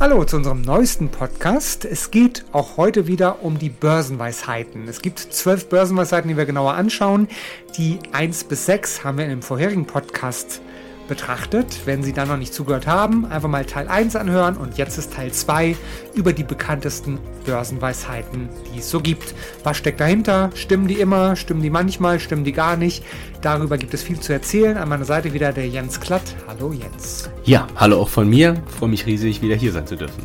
Hallo zu unserem neuesten Podcast. Es geht auch heute wieder um die Börsenweisheiten. Es gibt zwölf Börsenweisheiten, die wir genauer anschauen. Die 1 bis 6 haben wir in dem vorherigen Podcast betrachtet. Wenn Sie da noch nicht zugehört haben, einfach mal Teil 1 anhören und jetzt ist Teil 2 über die bekanntesten Börsenweisheiten, die es so gibt. Was steckt dahinter? Stimmen die immer? Stimmen die manchmal? Stimmen die gar nicht? Darüber gibt es viel zu erzählen. An meiner Seite wieder der Jens Klatt. Hallo Jens. Ja, hallo auch von mir. Ich freue mich riesig, wieder hier sein zu dürfen.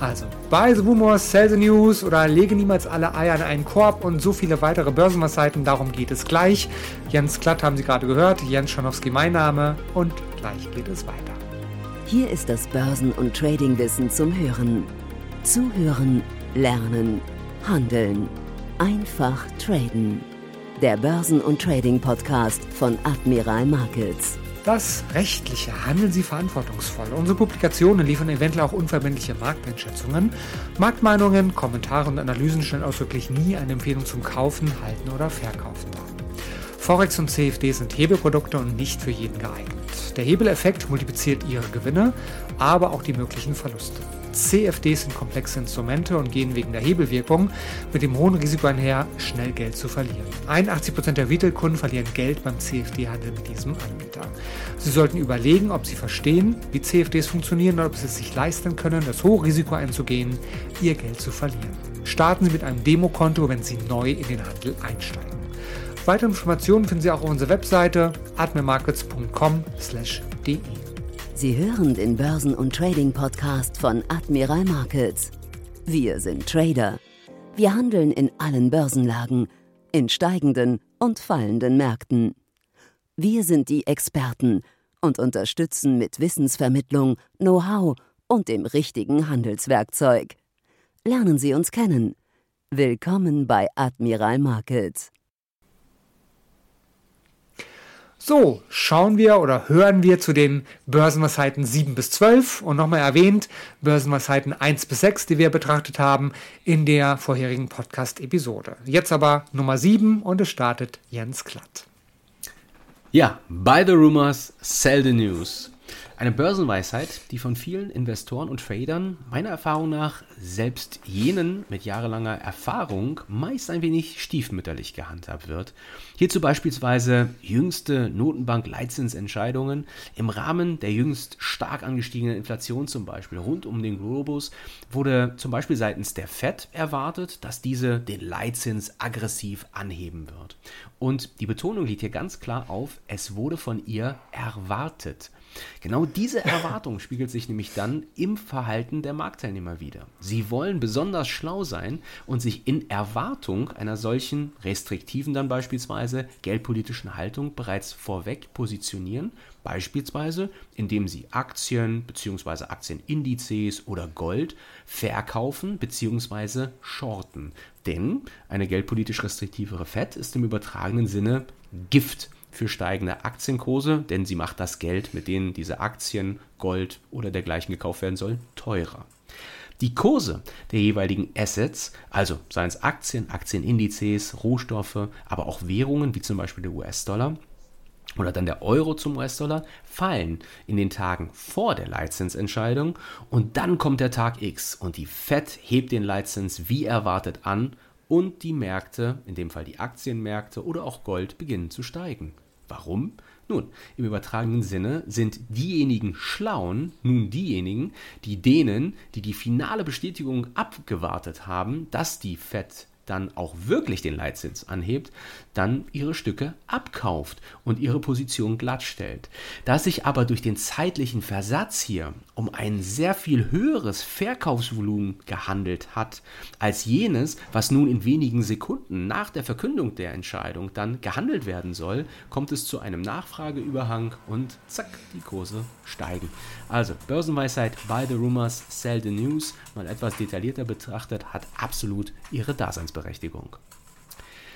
Also, buy the rumors, sell the news oder lege niemals alle Eier in einen Korb und so viele weitere Börsenwasseiten, darum geht es gleich. Jens Klatt haben Sie gerade gehört, Jens Schanowski mein Name und gleich geht es weiter. Hier ist das Börsen- und Tradingwissen zum Hören. Zuhören, lernen, handeln. Einfach traden. Der Börsen- und Trading-Podcast von Admiral Markets. Das Rechtliche handeln Sie verantwortungsvoll. Unsere Publikationen liefern eventuell auch unverbindliche Markteinschätzungen. Marktmeinungen, Kommentare und Analysen stellen ausdrücklich nie eine Empfehlung zum Kaufen, Halten oder Verkaufen dar. Forex und CFD sind Hebelprodukte und nicht für jeden geeignet. Der Hebeleffekt multipliziert Ihre Gewinne, aber auch die möglichen Verluste. CFDs sind komplexe Instrumente und gehen wegen der Hebelwirkung mit dem hohen Risiko einher, schnell Geld zu verlieren. 81% der Retail-Kunden verlieren Geld beim CFD-Handel mit diesem Anbieter. Sie sollten überlegen, ob Sie verstehen, wie CFDs funktionieren oder ob Sie es sich leisten können, das hohe Risiko einzugehen, Ihr Geld zu verlieren. Starten Sie mit einem Demokonto, wenn Sie neu in den Handel einsteigen. Weitere Informationen finden Sie auch auf unserer Webseite admirmarkets.com/de. Sie hören den Börsen- und Trading-Podcast von Admiral Markets. Wir sind Trader. Wir handeln in allen Börsenlagen, in steigenden und fallenden Märkten. Wir sind die Experten und unterstützen mit Wissensvermittlung, Know-how und dem richtigen Handelswerkzeug. Lernen Sie uns kennen. Willkommen bei Admiral Markets. So, schauen wir oder hören wir zu den Börsenweisheiten 7 bis 12 und nochmal erwähnt, Börsenweisheiten 1 bis 6, die wir betrachtet haben in der vorherigen Podcast-Episode. Jetzt aber Nummer 7 und es startet Jens Klatt. Ja, buy the rumors, sell the news. Eine Börsenweisheit, die von vielen Investoren und Tradern meiner Erfahrung nach selbst jenen mit jahrelanger Erfahrung meist ein wenig stiefmütterlich gehandhabt wird. Hierzu beispielsweise jüngste Notenbank-Leitzinsentscheidungen im Rahmen der jüngst stark angestiegenen Inflation zum Beispiel rund um den Globus wurde zum Beispiel seitens der Fed erwartet, dass diese den Leitzins aggressiv anheben wird. Und die Betonung liegt hier ganz klar auf, es wurde von ihr erwartet. Genau diese Erwartung spiegelt sich nämlich dann im Verhalten der Marktteilnehmer wieder. Sie wollen besonders schlau sein und sich in Erwartung einer solchen restriktiven dann beispielsweise geldpolitischen Haltung bereits vorweg positionieren, beispielsweise indem sie Aktien bzw. Aktienindizes oder Gold verkaufen bzw. shorten. Denn eine geldpolitisch restriktivere Fed ist im übertragenen Sinne Gift für steigende Aktienkurse, denn sie macht das Geld, mit denen diese Aktien, Gold oder dergleichen gekauft werden sollen, teurer. Die Kurse der jeweiligen Assets, also seien es Aktien, Aktienindizes, Rohstoffe, aber auch Währungen wie zum Beispiel der US-Dollar oder dann der Euro zum US-Dollar, fallen in den Tagen vor der Leitzinsentscheidung und dann kommt der Tag X und die Fed hebt den Leitzins wie erwartet an und die Märkte, in dem Fall die Aktienmärkte oder auch Gold, beginnen zu steigen. Warum? Nun, im übertragenen Sinne sind diejenigen Schlauen nun diejenigen, die denen, die die finale Bestätigung abgewartet haben, dass die Fed dann auch wirklich den Leitzins anhebt, dann ihre Stücke abkauft und ihre Position glattstellt. Da sich aber durch den zeitlichen Versatz hier um ein sehr viel höheres Verkaufsvolumen gehandelt hat als jenes, was nun in wenigen Sekunden nach der Verkündung der Entscheidung dann gehandelt werden soll, kommt es zu einem Nachfrageüberhang und zack, die Kurse steigen. Also Börsenweisheit, buy the rumors, sell the news, mal etwas detaillierter betrachtet, hat absolut ihre Daseinsberechtigung.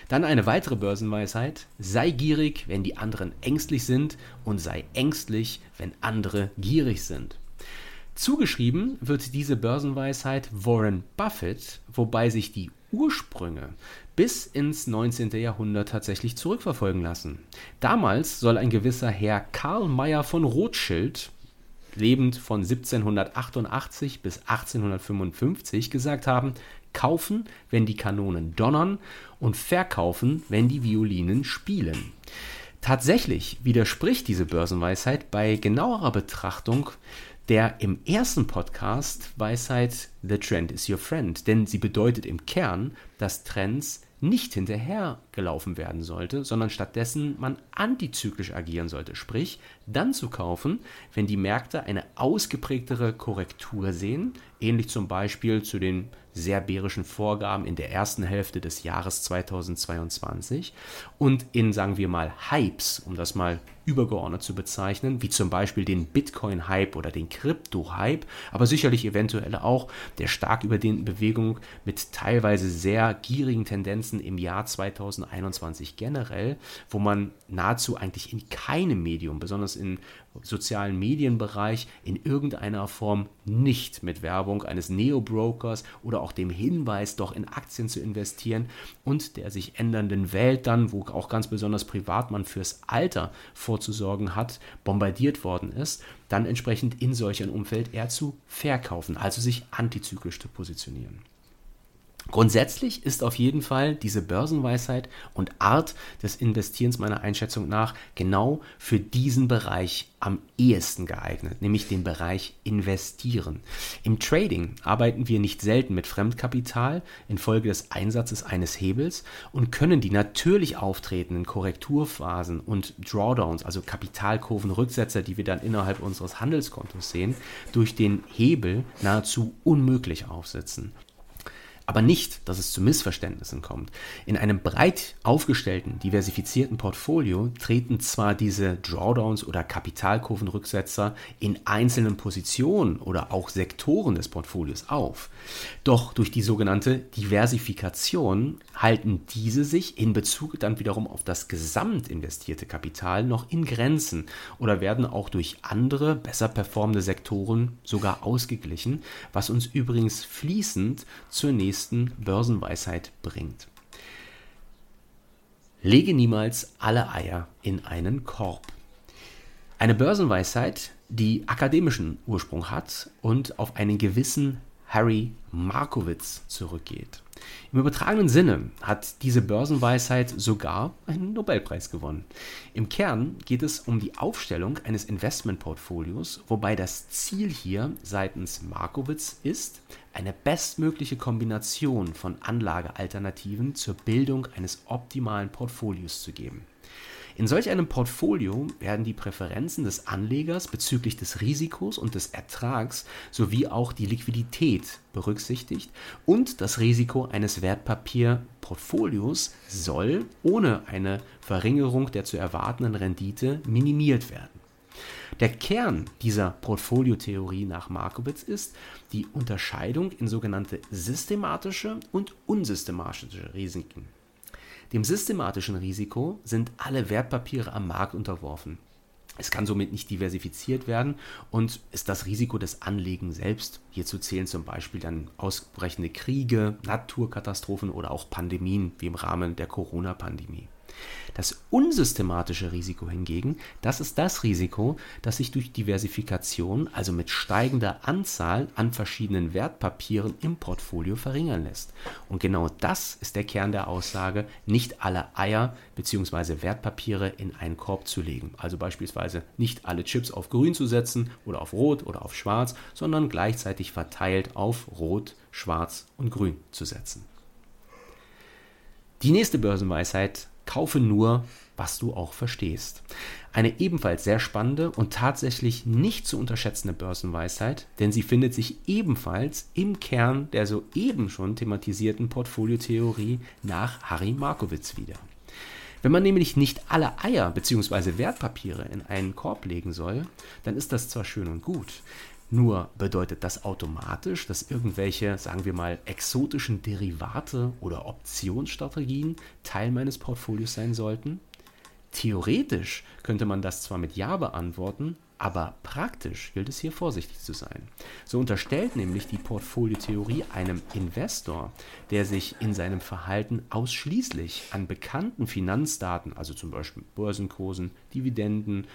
Dann eine weitere Börsenweisheit, sei gierig, wenn die anderen ängstlich sind und sei ängstlich, wenn andere gierig sind. Zugeschrieben wird diese Börsenweisheit Warren Buffett, wobei sich die Ursprünge bis ins 19. Jahrhundert tatsächlich zurückverfolgen lassen. Damals soll ein gewisser Herr Karl Mayer von Rothschild lebend von 1788 bis 1855, gesagt haben, kaufen, wenn die Kanonen donnern und verkaufen, wenn die Violinen spielen. Tatsächlich widerspricht diese Börsenweisheit bei genauerer Betrachtung der im ersten Podcast Weisheit The Trend is your friend, denn sie bedeutet im Kern, dass Trends nicht hinterhergelaufen werden sollte, sondern stattdessen man antizyklisch agieren sollte, sprich dann zu kaufen, wenn die Märkte eine ausgeprägtere Korrektur sehen, ähnlich zum Beispiel zu den sehr bärischen Vorgaben in der ersten Hälfte des Jahres 2022 und in, sagen wir mal, Hypes, um das mal übergeordnet zu bezeichnen, wie zum Beispiel den Bitcoin-Hype oder den Krypto-Hype, aber sicherlich eventuell auch der stark überdehnten Bewegung mit teilweise sehr gierigen Tendenzen im Jahr 2021 generell, wo man nahezu eigentlich in keinem Medium, besonders im sozialen Medienbereich, in irgendeiner Form nicht mit Werbung eines Neo-Brokers oder auch dem Hinweis, doch in Aktien zu investieren und der sich ändernden Welt dann, wo auch ganz besonders Privatmann fürs Alter vorzusorgen hat, bombardiert worden ist, dann entsprechend in solch ein Umfeld eher zu verkaufen, also sich antizyklisch zu positionieren. Grundsätzlich ist auf jeden Fall diese Börsenweisheit und Art des Investierens meiner Einschätzung nach genau für diesen Bereich am ehesten geeignet, nämlich den Bereich Investieren. Im Trading arbeiten wir nicht selten mit Fremdkapital infolge des Einsatzes eines Hebels und können die natürlich auftretenden Korrekturphasen und Drawdowns, also Kapitalkurvenrücksetzer, die wir dann innerhalb unseres Handelskontos sehen, durch den Hebel nahezu unmöglich aufsetzen aber nicht, dass es zu Missverständnissen kommt. In einem breit aufgestellten, diversifizierten Portfolio treten zwar diese Drawdowns oder Kapitalkurvenrücksetzer in einzelnen Positionen oder auch Sektoren des Portfolios auf, doch durch die sogenannte Diversifikation halten diese sich in Bezug dann wiederum auf das gesamt investierte Kapital noch in Grenzen oder werden auch durch andere, besser performende Sektoren sogar ausgeglichen, was uns übrigens fließend zur nächsten nächsten Börsenweisheit bringt. Lege niemals alle Eier in einen Korb. Eine Börsenweisheit, die akademischen Ursprung hat und auf einen gewissen Harry Markowitz zurückgeht. Im übertragenen Sinne hat diese Börsenweisheit sogar einen Nobelpreis gewonnen. Im Kern geht es um die Aufstellung eines Investmentportfolios, wobei das Ziel hier seitens Markowitz ist, eine bestmögliche Kombination von Anlagealternativen zur Bildung eines optimalen Portfolios zu geben. In solch einem Portfolio werden die Präferenzen des Anlegers bezüglich des Risikos und des Ertrags sowie auch die Liquidität berücksichtigt und das Risiko eines Wertpapierportfolios soll ohne eine Verringerung der zu erwartenden Rendite minimiert werden. Der Kern dieser Portfoliotheorie nach Markowitz ist die Unterscheidung in sogenannte systematische und unsystematische Risiken. Dem systematischen Risiko sind alle Wertpapiere am Markt unterworfen. Es kann somit nicht diversifiziert werden und ist das Risiko des Anlegens selbst. Hierzu zählen zum Beispiel dann ausbrechende Kriege, Naturkatastrophen oder auch Pandemien wie im Rahmen der Corona-Pandemie. Das unsystematische Risiko hingegen, das ist das Risiko, das sich durch Diversifikation, also mit steigender Anzahl an verschiedenen Wertpapieren im Portfolio verringern lässt. Und genau das ist der Kern der Aussage, nicht alle Eier bzw. Wertpapiere in einen Korb zu legen. Also beispielsweise nicht alle Chips auf grün zu setzen oder auf rot oder auf schwarz, sondern gleichzeitig verteilt auf rot, schwarz und grün zu setzen. Die nächste Börsenweisheit Kaufe nur, was du auch verstehst. Eine ebenfalls sehr spannende und tatsächlich nicht zu unterschätzende Börsenweisheit, denn sie findet sich ebenfalls im Kern der soeben schon thematisierten Portfoliotheorie nach Harry Markowitz wieder. Wenn man nämlich nicht alle Eier bzw. Wertpapiere in einen Korb legen soll, dann ist das zwar schön und gut, nur bedeutet das automatisch, dass irgendwelche, sagen wir mal, exotischen Derivate oder Optionsstrategien Teil meines Portfolios sein sollten? Theoretisch könnte man das zwar mit Ja beantworten, aber praktisch gilt es hier vorsichtig zu sein. So unterstellt nämlich die Portfoliotheorie einem Investor, der sich in seinem Verhalten ausschließlich an bekannten Finanzdaten, also zum Beispiel Börsenkursen, Dividenden,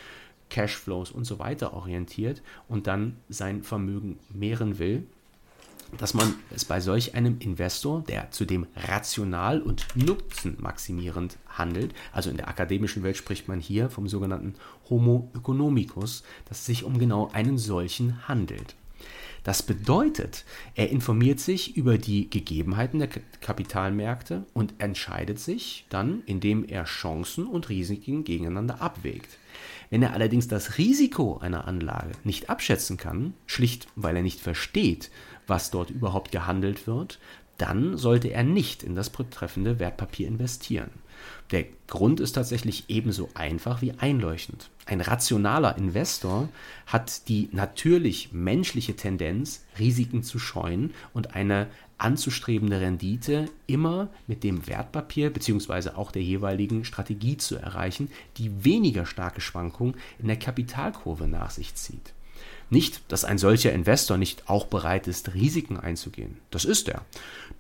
Cashflows und so weiter orientiert und dann sein Vermögen mehren will, dass man es bei solch einem Investor, der zudem rational und nutzenmaximierend handelt, also in der akademischen Welt spricht man hier vom sogenannten Homo economicus, dass es sich um genau einen solchen handelt. Das bedeutet, er informiert sich über die Gegebenheiten der Kapitalmärkte und entscheidet sich dann, indem er Chancen und Risiken gegeneinander abwägt. Wenn er allerdings das Risiko einer Anlage nicht abschätzen kann, schlicht weil er nicht versteht, was dort überhaupt gehandelt wird, dann sollte er nicht in das betreffende Wertpapier investieren. Der Grund ist tatsächlich ebenso einfach wie einleuchtend. Ein rationaler Investor hat die natürlich menschliche Tendenz, Risiken zu scheuen und eine anzustrebende Rendite immer mit dem Wertpapier bzw. auch der jeweiligen Strategie zu erreichen, die weniger starke Schwankungen in der Kapitalkurve nach sich zieht. Nicht, dass ein solcher Investor nicht auch bereit ist, Risiken einzugehen. Das ist er.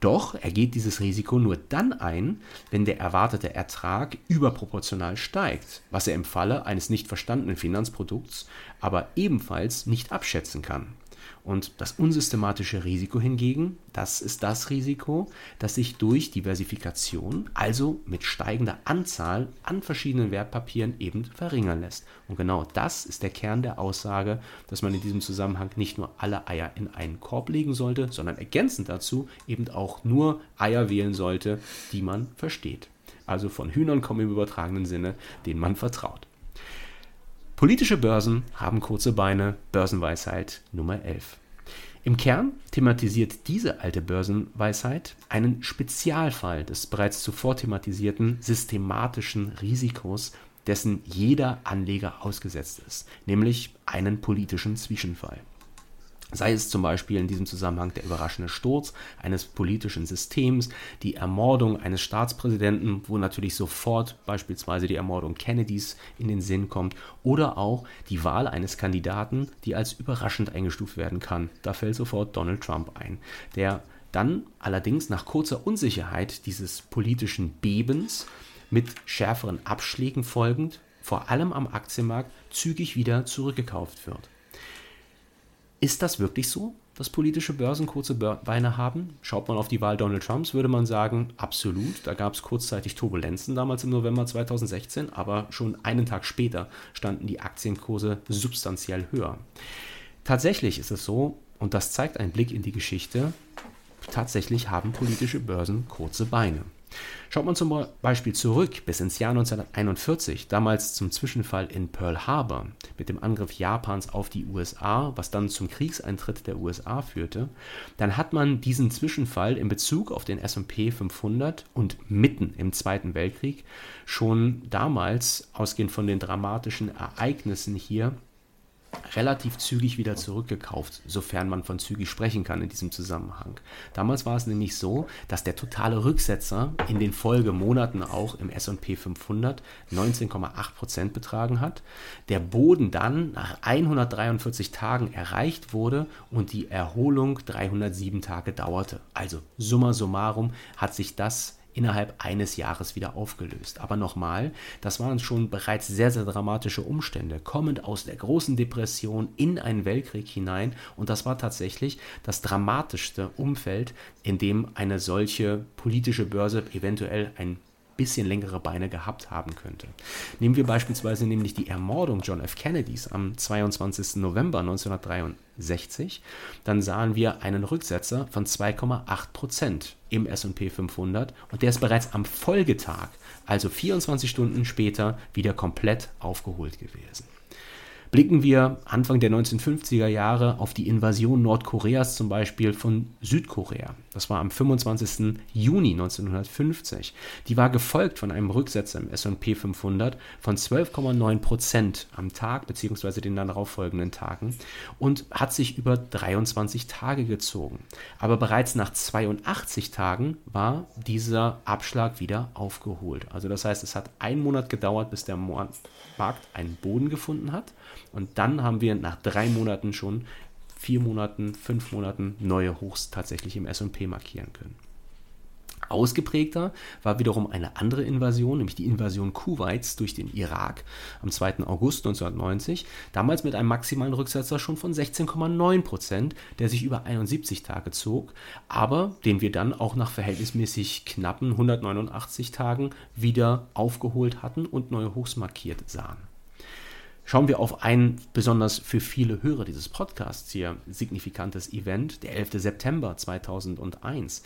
Doch er geht dieses Risiko nur dann ein, wenn der erwartete Ertrag überproportional steigt, was er im Falle eines nicht verstandenen Finanzprodukts aber ebenfalls nicht abschätzen kann. Und das unsystematische Risiko hingegen, das ist das Risiko, das sich durch Diversifikation, also mit steigender Anzahl an verschiedenen Wertpapieren eben verringern lässt. Und genau das ist der Kern der Aussage, dass man in diesem Zusammenhang nicht nur alle Eier in einen Korb legen sollte, sondern ergänzend dazu eben auch nur Eier wählen sollte, die man versteht. Also von Hühnern kommen im übertragenen Sinne, denen man vertraut. Politische Börsen haben kurze Beine, Börsenweisheit Nummer 11. Im Kern thematisiert diese alte Börsenweisheit einen Spezialfall des bereits zuvor thematisierten systematischen Risikos, dessen jeder Anleger ausgesetzt ist, nämlich einen politischen Zwischenfall. Sei es zum Beispiel in diesem Zusammenhang der überraschende Sturz eines politischen Systems, die Ermordung eines Staatspräsidenten, wo natürlich sofort beispielsweise die Ermordung Kennedys in den Sinn kommt, oder auch die Wahl eines Kandidaten, die als überraschend eingestuft werden kann. Da fällt sofort Donald Trump ein, der dann allerdings nach kurzer Unsicherheit dieses politischen Bebens mit schärferen Abschlägen folgend, vor allem am Aktienmarkt, zügig wieder zurückgekauft wird. Ist das wirklich so, dass politische Börsen kurze Beine haben? Schaut man auf die Wahl Donald Trumps, würde man sagen, absolut. Da gab es kurzzeitig Turbulenzen damals im November 2016, aber schon einen Tag später standen die Aktienkurse substanziell höher. Tatsächlich ist es so, und das zeigt ein Blick in die Geschichte, tatsächlich haben politische Börsen kurze Beine. Schaut man zum Beispiel zurück bis ins Jahr 1941, damals zum Zwischenfall in Pearl Harbor mit dem Angriff Japans auf die USA, was dann zum Kriegseintritt der USA führte, dann hat man diesen Zwischenfall in Bezug auf den S&P 500 und mitten im Zweiten Weltkrieg schon damals, ausgehend von den dramatischen Ereignissen hier, relativ zügig wieder zurückgekauft, sofern man von zügig sprechen kann in diesem Zusammenhang. Damals war es nämlich so, dass der totale Rücksetzer in den Folgemonaten auch im S&P 500 19,8% betragen hat, der Boden dann nach 143 Tagen erreicht wurde und die Erholung 307 Tage dauerte. Also summa summarum hat sich das innerhalb eines Jahres wieder aufgelöst. Aber nochmal, das waren schon bereits sehr, sehr dramatische Umstände, kommend aus der großen Depression in einen Weltkrieg hinein. Und das war tatsächlich das dramatischste Umfeld, in dem eine solche politische Börse eventuell ein bisschen längere Beine gehabt haben könnte. Nehmen wir beispielsweise nämlich die Ermordung John F. Kennedys am 22. November 1963, dann sahen wir einen Rücksetzer von 2,8 Prozent im S&P 500 und der ist bereits am Folgetag, also 24 Stunden später, wieder komplett aufgeholt gewesen. Blicken wir Anfang der 1950er Jahre auf die Invasion Nordkoreas zum Beispiel von Südkorea. Das war am 25. Juni 1950. Die war gefolgt von einem Rücksetzer im S&P 500 von 12,9 Prozent am Tag bzw. den darauffolgenden Tagen und hat sich über 23 Tage gezogen. Aber bereits nach 82 Tagen war dieser Abschlag wieder aufgeholt. Also das heißt, es hat einen Monat gedauert, bis der Markt einen Boden gefunden hat und dann haben wir nach drei Monaten schon, vier Monaten, fünf Monaten neue Hochs tatsächlich im SP markieren können. Ausgeprägter war wiederum eine andere Invasion, nämlich die Invasion Kuwaits durch den Irak am 2. August 1990, damals mit einem maximalen Rücksetzer schon von 16,9 Prozent, der sich über 71 Tage zog, aber den wir dann auch nach verhältnismäßig knappen 189 Tagen wieder aufgeholt hatten und neue Hochs markiert sahen. Schauen wir auf ein besonders für viele Hörer dieses Podcasts hier signifikantes Event, der 11. September 2001.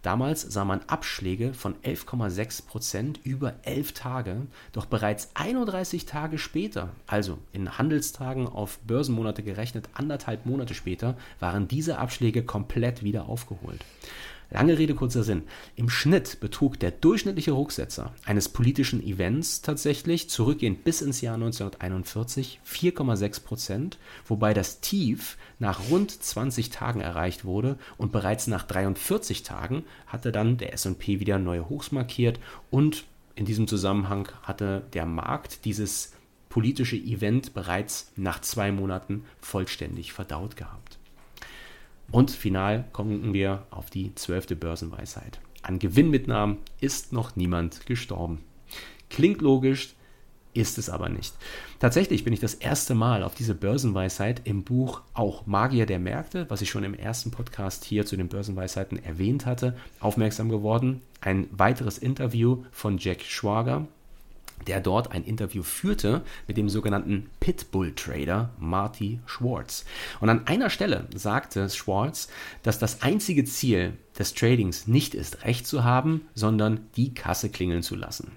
Damals sah man Abschläge von 11,6 Prozent über 11 Tage, doch bereits 31 Tage später, also in Handelstagen auf Börsenmonate gerechnet, anderthalb Monate später, waren diese Abschläge komplett wieder aufgeholt. Lange Rede, kurzer Sinn. Im Schnitt betrug der durchschnittliche Rücksetzer eines politischen Events tatsächlich, zurückgehend bis ins Jahr 1941, 4,6 Prozent, wobei das Tief nach rund 20 Tagen erreicht wurde und bereits nach 43 Tagen hatte dann der S&P wieder neue Hochs markiert und in diesem Zusammenhang hatte der Markt dieses politische Event bereits nach zwei Monaten vollständig verdaut gehabt. Und final kommen wir auf die zwölfte Börsenweisheit. An Gewinnmitnahmen ist noch niemand gestorben. Klingt logisch, ist es aber nicht. Tatsächlich bin ich das erste Mal auf diese Börsenweisheit im Buch Auch Magier der Märkte, was ich schon im ersten Podcast hier zu den Börsenweisheiten erwähnt hatte, aufmerksam geworden. Ein weiteres Interview von Jack Schwager, der dort ein Interview führte mit dem sogenannten Pitbull-Trader Marty Schwartz. Und an einer Stelle sagte Schwartz, dass das einzige Ziel des Tradings nicht ist, Recht zu haben, sondern die Kasse klingeln zu lassen.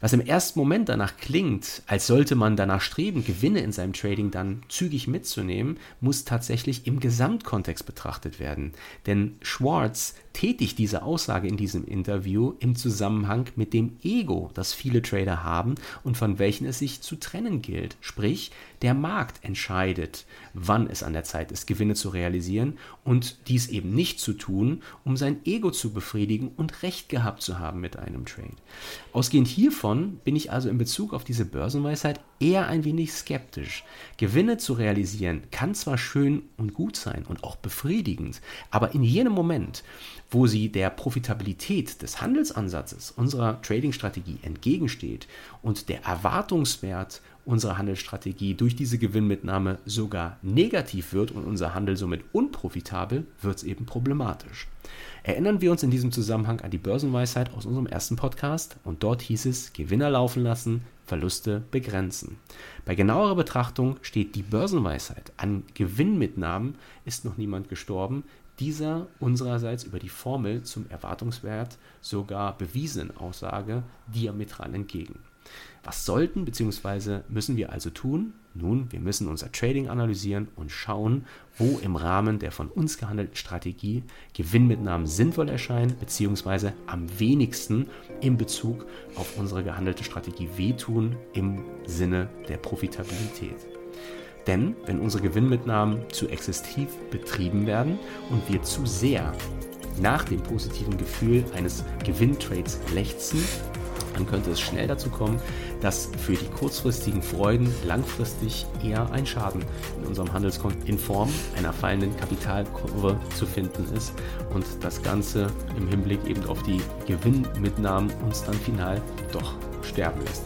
Was im ersten Moment danach klingt, als sollte man danach streben, Gewinne in seinem Trading dann zügig mitzunehmen, muss tatsächlich im Gesamtkontext betrachtet werden. Denn Schwartz tätigt diese Aussage in diesem Interview im Zusammenhang mit dem Ego, das viele Trader haben und von welchen es sich zu trennen gilt. Sprich, der Markt entscheidet, wann es an der Zeit ist, Gewinne zu realisieren und dies eben nicht zu tun, um sein Ego zu befriedigen und Recht gehabt zu haben mit einem Trade. Ausgehend hiervon bin ich also in Bezug auf diese Börsenweisheit eher ein wenig skeptisch. Gewinne zu realisieren kann zwar schön und gut sein und auch befriedigend, aber in jenem Moment, wo sie der Profitabilität des Handelsansatzes unserer Trading-Strategie entgegensteht und der Erwartungswert unserer Handelsstrategie durch diese Gewinnmitnahme sogar negativ wird und unser Handel somit unprofitabel, wird es eben problematisch. Erinnern wir uns in diesem Zusammenhang an die Börsenweisheit aus unserem ersten Podcast und dort hieß es Gewinner laufen lassen, Verluste begrenzen. Bei genauerer Betrachtung steht die Börsenweisheit an Gewinnmitnahmen ist noch niemand gestorben, dieser unsererseits über die Formel zum Erwartungswert sogar bewiesenen Aussage diametral entgegen. Was sollten bzw. müssen wir also tun? Nun, wir müssen unser Trading analysieren und schauen, wo im Rahmen der von uns gehandelten Strategie Gewinnmitnahmen sinnvoll erscheinen bzw. am wenigsten in Bezug auf unsere gehandelte Strategie wehtun im Sinne der Profitabilität. Denn wenn unsere Gewinnmitnahmen zu exzessiv betrieben werden und wir zu sehr nach dem positiven Gefühl eines Gewinntrades lechzen, dann könnte es schnell dazu kommen, dass für die kurzfristigen Freuden langfristig eher ein Schaden in unserem Handelskonto in Form einer fallenden Kapitalkurve zu finden ist und das Ganze im Hinblick eben auf die Gewinnmitnahmen uns dann final doch sterben lässt.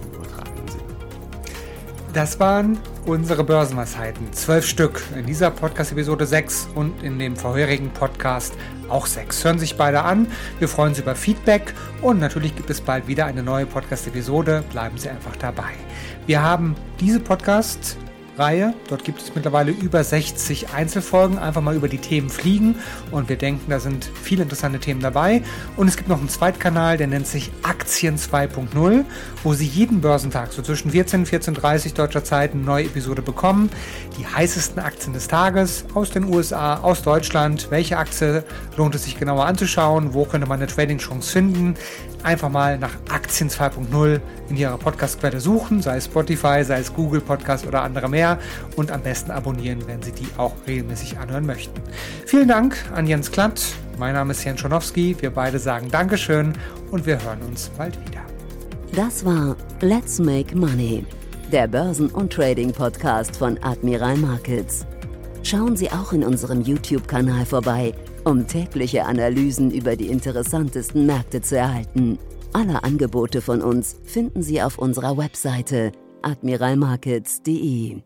Das waren unsere Börsenweisheiten. Zwölf Stück. In dieser Podcast-Episode sechs und in dem vorherigen Podcast auch sechs. Hören sich beide an. Wir freuen uns über Feedback und natürlich gibt es bald wieder eine neue Podcast-Episode. Bleiben Sie einfach dabei. Wir haben diese Podcast Reihe. Dort gibt es mittlerweile über 60 Einzelfolgen, einfach mal über die Themen fliegen und wir denken, da sind viele interessante Themen dabei. Und es gibt noch einen Zweitkanal, der nennt sich Aktien 2.0, wo Sie jeden Börsentag so zwischen 14 und 14.30 deutscher Zeit eine neue Episode bekommen. Die heißesten Aktien des Tages aus den USA, aus Deutschland. Welche Aktie lohnt es sich genauer anzuschauen? Wo könnte man eine Trading-Chance finden? Einfach mal nach Aktien 2.0 in Ihrer Podcast-Quelle suchen, sei es Spotify, sei es Google Podcast oder andere mehr und am besten abonnieren, wenn Sie die auch regelmäßig anhören möchten. Vielen Dank an Jens Klatt. Mein Name ist Jan Schonowski. Wir beide sagen Dankeschön und wir hören uns bald wieder. Das war Let's Make Money, der Börsen- und Trading-Podcast von Admiral Markets. Schauen Sie auch in unserem YouTube-Kanal vorbei, um tägliche Analysen über die interessantesten Märkte zu erhalten. Alle Angebote von uns finden Sie auf unserer Webseite admiralmarkets.de.